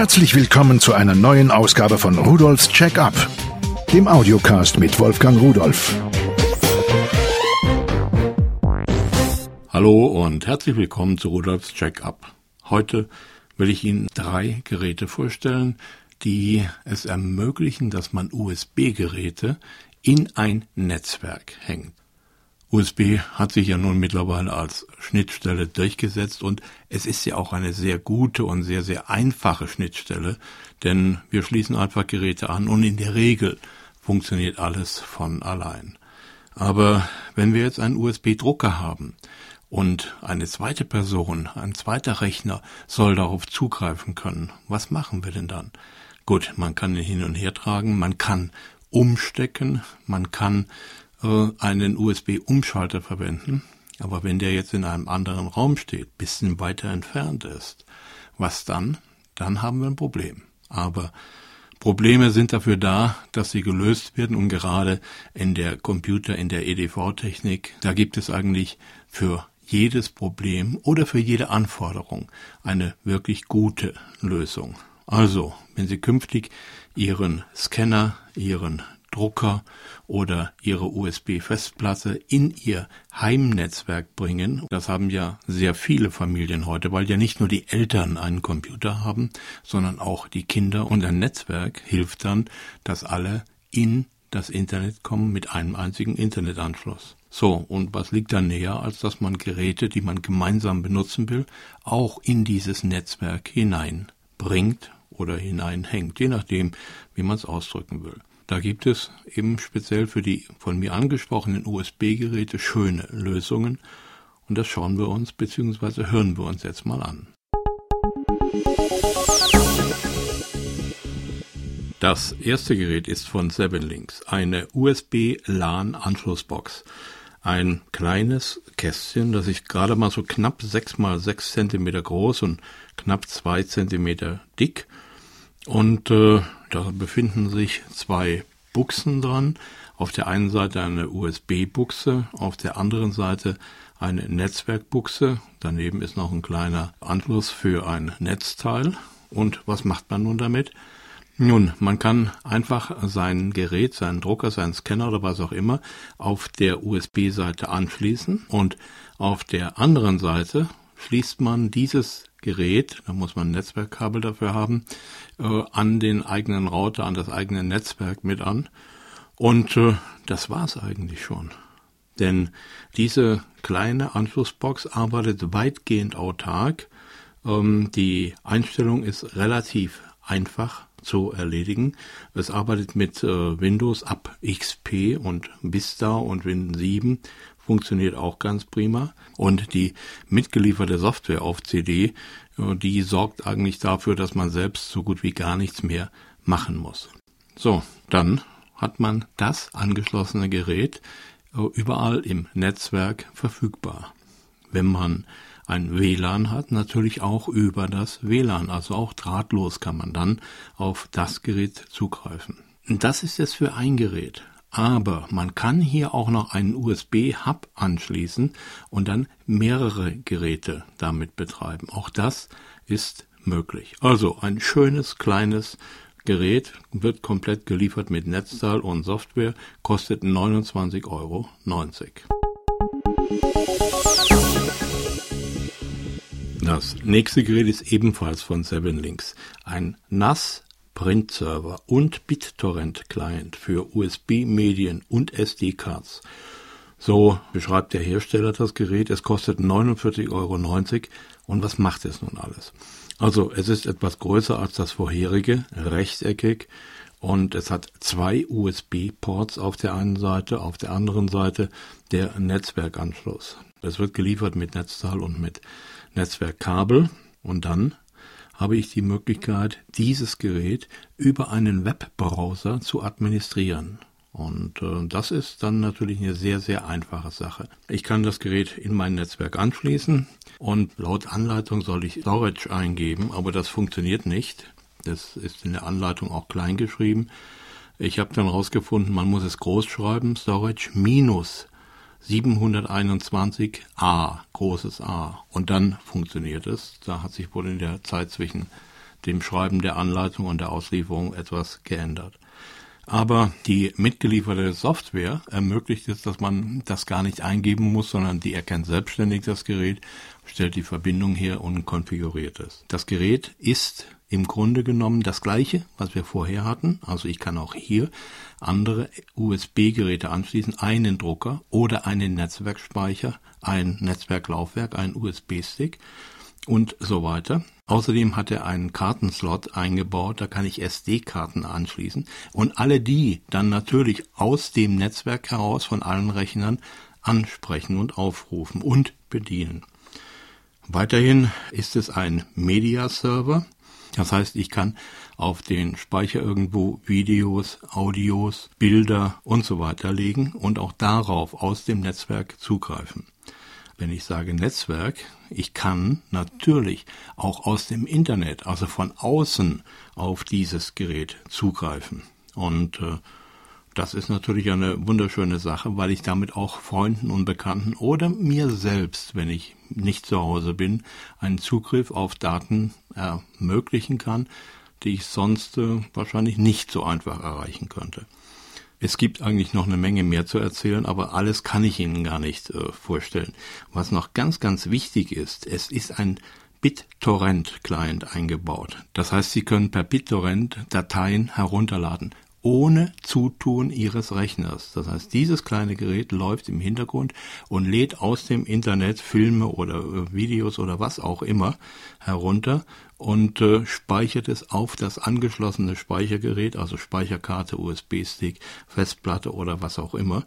Herzlich willkommen zu einer neuen Ausgabe von Rudolfs Check-up, dem Audiocast mit Wolfgang Rudolf. Hallo und herzlich willkommen zu Rudolfs Check-up. Heute will ich Ihnen drei Geräte vorstellen, die es ermöglichen, dass man USB-Geräte in ein Netzwerk hängt. USB hat sich ja nun mittlerweile als Schnittstelle durchgesetzt und es ist ja auch eine sehr gute und sehr, sehr einfache Schnittstelle, denn wir schließen einfach Geräte an und in der Regel funktioniert alles von allein. Aber wenn wir jetzt einen USB-Drucker haben und eine zweite Person, ein zweiter Rechner soll darauf zugreifen können, was machen wir denn dann? Gut, man kann ihn hin und her tragen, man kann umstecken, man kann einen USB-Umschalter verwenden. Aber wenn der jetzt in einem anderen Raum steht, bisschen weiter entfernt ist, was dann? Dann haben wir ein Problem. Aber Probleme sind dafür da, dass sie gelöst werden und gerade in der Computer, in der EDV-Technik, da gibt es eigentlich für jedes Problem oder für jede Anforderung eine wirklich gute Lösung. Also, wenn Sie künftig Ihren Scanner, Ihren Drucker oder ihre USB-Festplatte in ihr Heimnetzwerk bringen. Das haben ja sehr viele Familien heute, weil ja nicht nur die Eltern einen Computer haben, sondern auch die Kinder und ein Netzwerk hilft dann, dass alle in das Internet kommen mit einem einzigen Internetanschluss. So, und was liegt da näher, als dass man Geräte, die man gemeinsam benutzen will, auch in dieses Netzwerk hineinbringt oder hineinhängt, je nachdem, wie man es ausdrücken will. Da gibt es eben speziell für die von mir angesprochenen USB-Geräte schöne Lösungen und das schauen wir uns bzw. hören wir uns jetzt mal an. Das erste Gerät ist von Seven Links, eine USB-LAN-Anschlussbox. Ein kleines Kästchen, das ist gerade mal so knapp 6 mal 6 cm groß und knapp 2 cm dick. Und äh, da befinden sich zwei Buchsen dran. Auf der einen Seite eine USB-Buchse, auf der anderen Seite eine Netzwerkbuchse. Daneben ist noch ein kleiner Anschluss für ein Netzteil. Und was macht man nun damit? Nun, man kann einfach sein Gerät, seinen Drucker, seinen Scanner oder was auch immer auf der USB-Seite anschließen und auf der anderen Seite schließt man dieses Gerät, da muss man ein Netzwerkkabel dafür haben, äh, an den eigenen Router, an das eigene Netzwerk mit an. Und äh, das war's eigentlich schon. Denn diese kleine Anschlussbox arbeitet weitgehend autark. Ähm, die Einstellung ist relativ einfach zu erledigen. Es arbeitet mit äh, Windows ab XP und Vista und Windows 7 funktioniert auch ganz prima. Und die mitgelieferte Software auf CD, äh, die sorgt eigentlich dafür, dass man selbst so gut wie gar nichts mehr machen muss. So, dann hat man das angeschlossene Gerät äh, überall im Netzwerk verfügbar. Wenn man ein WLAN hat, natürlich auch über das WLAN, also auch drahtlos kann man dann auf das Gerät zugreifen. Das ist jetzt für ein Gerät. Aber man kann hier auch noch einen USB-Hub anschließen und dann mehrere Geräte damit betreiben. Auch das ist möglich. Also ein schönes kleines Gerät wird komplett geliefert mit Netzteil und Software, kostet 29,90 Euro. Das nächste Gerät ist ebenfalls von Seven Links. Ein NAS Print-Server und BitTorrent-Client für USB-Medien und SD-Cards. So beschreibt der Hersteller das Gerät. Es kostet 49,90 Euro. Und was macht es nun alles? Also es ist etwas größer als das vorherige, rechteckig. Und es hat zwei USB-Ports auf der einen Seite, auf der anderen Seite der Netzwerkanschluss. Es wird geliefert mit Netzteil und mit Netzwerkkabel. Und dann habe ich die Möglichkeit, dieses Gerät über einen Webbrowser zu administrieren. Und äh, das ist dann natürlich eine sehr, sehr einfache Sache. Ich kann das Gerät in mein Netzwerk anschließen und laut Anleitung soll ich Storage eingeben, aber das funktioniert nicht. Das ist in der Anleitung auch klein geschrieben. Ich habe dann herausgefunden, man muss es groß schreiben, Storage minus 721a, großes A. Und dann funktioniert es. Da hat sich wohl in der Zeit zwischen dem Schreiben der Anleitung und der Auslieferung etwas geändert. Aber die mitgelieferte Software ermöglicht es, dass man das gar nicht eingeben muss, sondern die erkennt selbstständig das Gerät, stellt die Verbindung her und konfiguriert es. Das Gerät ist im Grunde genommen das gleiche, was wir vorher hatten. Also ich kann auch hier andere USB-Geräte anschließen, einen Drucker oder einen Netzwerkspeicher, ein Netzwerklaufwerk, ein USB-Stick und so weiter. Außerdem hat er einen Kartenslot eingebaut, da kann ich SD-Karten anschließen und alle die dann natürlich aus dem Netzwerk heraus von allen Rechnern ansprechen und aufrufen und bedienen. Weiterhin ist es ein Media-Server, das heißt, ich kann auf den Speicher irgendwo Videos, Audios, Bilder und so weiter legen und auch darauf aus dem Netzwerk zugreifen. Wenn ich sage Netzwerk, ich kann natürlich auch aus dem Internet, also von außen auf dieses Gerät zugreifen. Und äh, das ist natürlich eine wunderschöne Sache, weil ich damit auch Freunden und Bekannten oder mir selbst, wenn ich nicht zu Hause bin, einen Zugriff auf Daten ermöglichen kann, die ich sonst äh, wahrscheinlich nicht so einfach erreichen könnte. Es gibt eigentlich noch eine Menge mehr zu erzählen, aber alles kann ich Ihnen gar nicht äh, vorstellen. Was noch ganz, ganz wichtig ist, es ist ein BitTorrent-Client eingebaut. Das heißt, Sie können per BitTorrent Dateien herunterladen ohne Zutun Ihres Rechners. Das heißt, dieses kleine Gerät läuft im Hintergrund und lädt aus dem Internet Filme oder äh, Videos oder was auch immer herunter und äh, speichert es auf das angeschlossene Speichergerät, also Speicherkarte, USB-Stick, Festplatte oder was auch immer.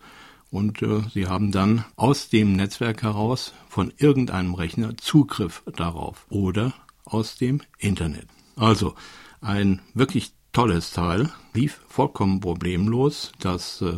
Und äh, Sie haben dann aus dem Netzwerk heraus von irgendeinem Rechner Zugriff darauf oder aus dem Internet. Also ein wirklich tolles Teil, lief vollkommen problemlos. Das äh,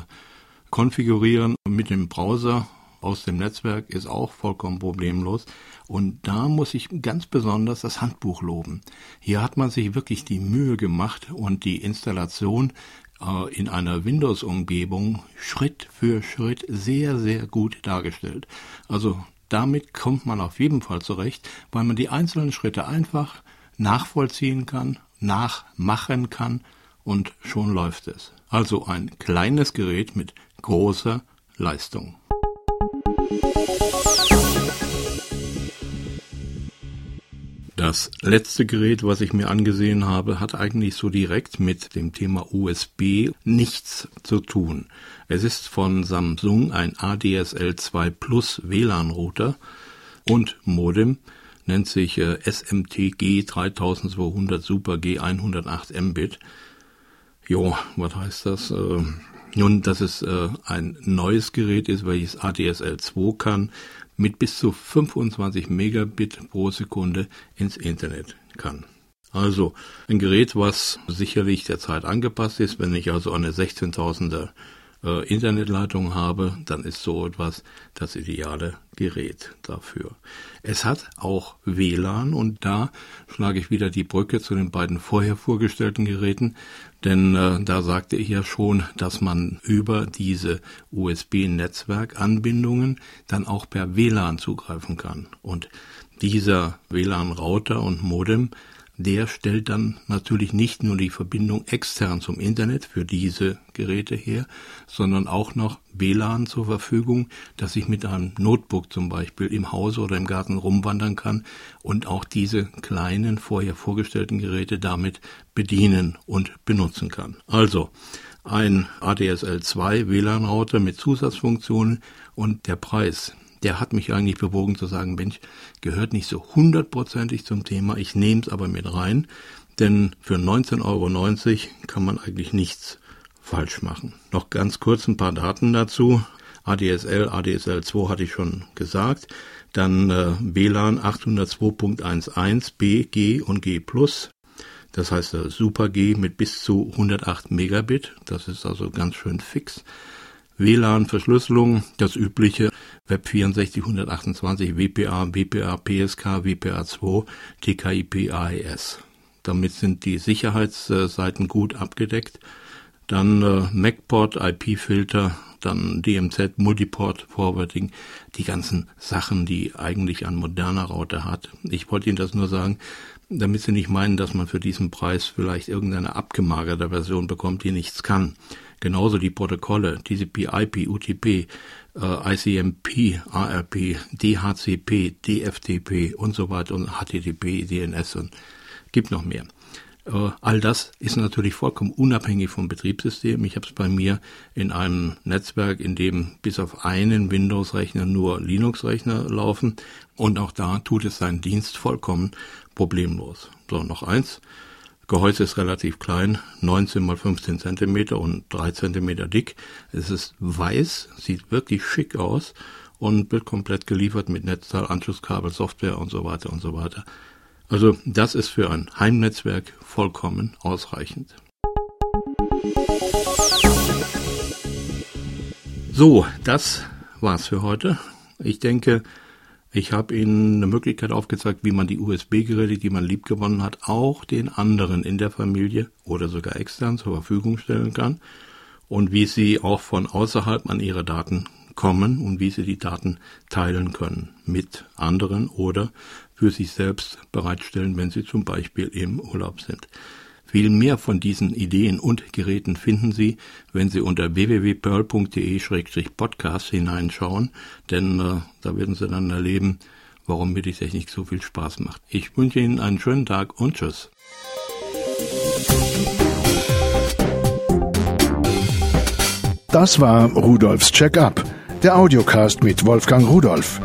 Konfigurieren mit dem Browser aus dem Netzwerk ist auch vollkommen problemlos. Und da muss ich ganz besonders das Handbuch loben. Hier hat man sich wirklich die Mühe gemacht und die Installation äh, in einer Windows-Umgebung Schritt für Schritt sehr, sehr gut dargestellt. Also damit kommt man auf jeden Fall zurecht, weil man die einzelnen Schritte einfach nachvollziehen kann nachmachen kann und schon läuft es. Also ein kleines Gerät mit großer Leistung. Das letzte Gerät, was ich mir angesehen habe, hat eigentlich so direkt mit dem Thema USB nichts zu tun. Es ist von Samsung ein ADSL 2 Plus WLAN-Router und Modem nennt sich äh, SMTG 3200 Super G 108 Mbit. Jo, was heißt das? Äh, nun, dass es äh, ein neues Gerät ist, welches ADSL 2 kann, mit bis zu 25 Megabit pro Sekunde ins Internet kann. Also ein Gerät, was sicherlich der Zeit angepasst ist. Wenn ich also eine 16.000er äh, Internetleitung habe, dann ist so etwas das ideale Gerät dafür. Es hat auch WLAN und da schlage ich wieder die Brücke zu den beiden vorher vorgestellten Geräten, denn äh, da sagte ich ja schon, dass man über diese USB-Netzwerkanbindungen dann auch per WLAN zugreifen kann. Und dieser WLAN-Router und Modem der stellt dann natürlich nicht nur die Verbindung extern zum Internet für diese Geräte her, sondern auch noch WLAN zur Verfügung, dass ich mit einem Notebook zum Beispiel im Hause oder im Garten rumwandern kann und auch diese kleinen vorher vorgestellten Geräte damit bedienen und benutzen kann. Also ein ADSL 2 WLAN-Router mit Zusatzfunktionen und der Preis der hat mich eigentlich bewogen zu sagen, Mensch, gehört nicht so hundertprozentig zum Thema, ich nehme es aber mit rein, denn für 19,90 Euro kann man eigentlich nichts falsch machen. Noch ganz kurz ein paar Daten dazu. ADSL, ADSL 2 hatte ich schon gesagt. Dann äh, WLAN 802.11 B, G und G+. Das heißt äh, Super G mit bis zu 108 Megabit. Das ist also ganz schön fix. WLAN-Verschlüsselung, das übliche Web 64 128 WPA, WPA, PSK, WPA2, TKIP, AES. Damit sind die Sicherheitsseiten gut abgedeckt. Dann äh, MacPort, IP-Filter, dann DMZ, Multiport Forwarding, die ganzen Sachen, die eigentlich ein moderner Router hat. Ich wollte Ihnen das nur sagen, damit Sie nicht meinen, dass man für diesen Preis vielleicht irgendeine abgemagerte Version bekommt, die nichts kann. Genauso die Protokolle, TCP, IP, UTP, äh, ICMP, ARP, DHCP, DFTP und so weiter und HTTP, DNS und gibt noch mehr. Äh, all das ist natürlich vollkommen unabhängig vom Betriebssystem. Ich habe es bei mir in einem Netzwerk, in dem bis auf einen Windows-Rechner nur Linux-Rechner laufen und auch da tut es seinen Dienst vollkommen problemlos. So, noch eins. Gehäuse ist relativ klein, 19 mal 15 Zentimeter und 3 Zentimeter dick. Es ist weiß, sieht wirklich schick aus und wird komplett geliefert mit Netzteil, Anschlusskabel, Software und so weiter und so weiter. Also das ist für ein Heimnetzwerk vollkommen ausreichend. So, das war's für heute. Ich denke, ich habe Ihnen eine Möglichkeit aufgezeigt, wie man die USB-Geräte, die man liebgewonnen hat, auch den anderen in der Familie oder sogar extern zur Verfügung stellen kann und wie Sie auch von außerhalb an Ihre Daten kommen und wie Sie die Daten teilen können mit anderen oder für sich selbst bereitstellen, wenn Sie zum Beispiel im Urlaub sind. Viel mehr von diesen Ideen und Geräten finden Sie, wenn Sie unter www.pearl.de-podcast hineinschauen, denn äh, da werden Sie dann erleben, warum mir die Technik so viel Spaß macht. Ich wünsche Ihnen einen schönen Tag und tschüss. Das war Rudolfs Check-up, der Audiocast mit Wolfgang Rudolf.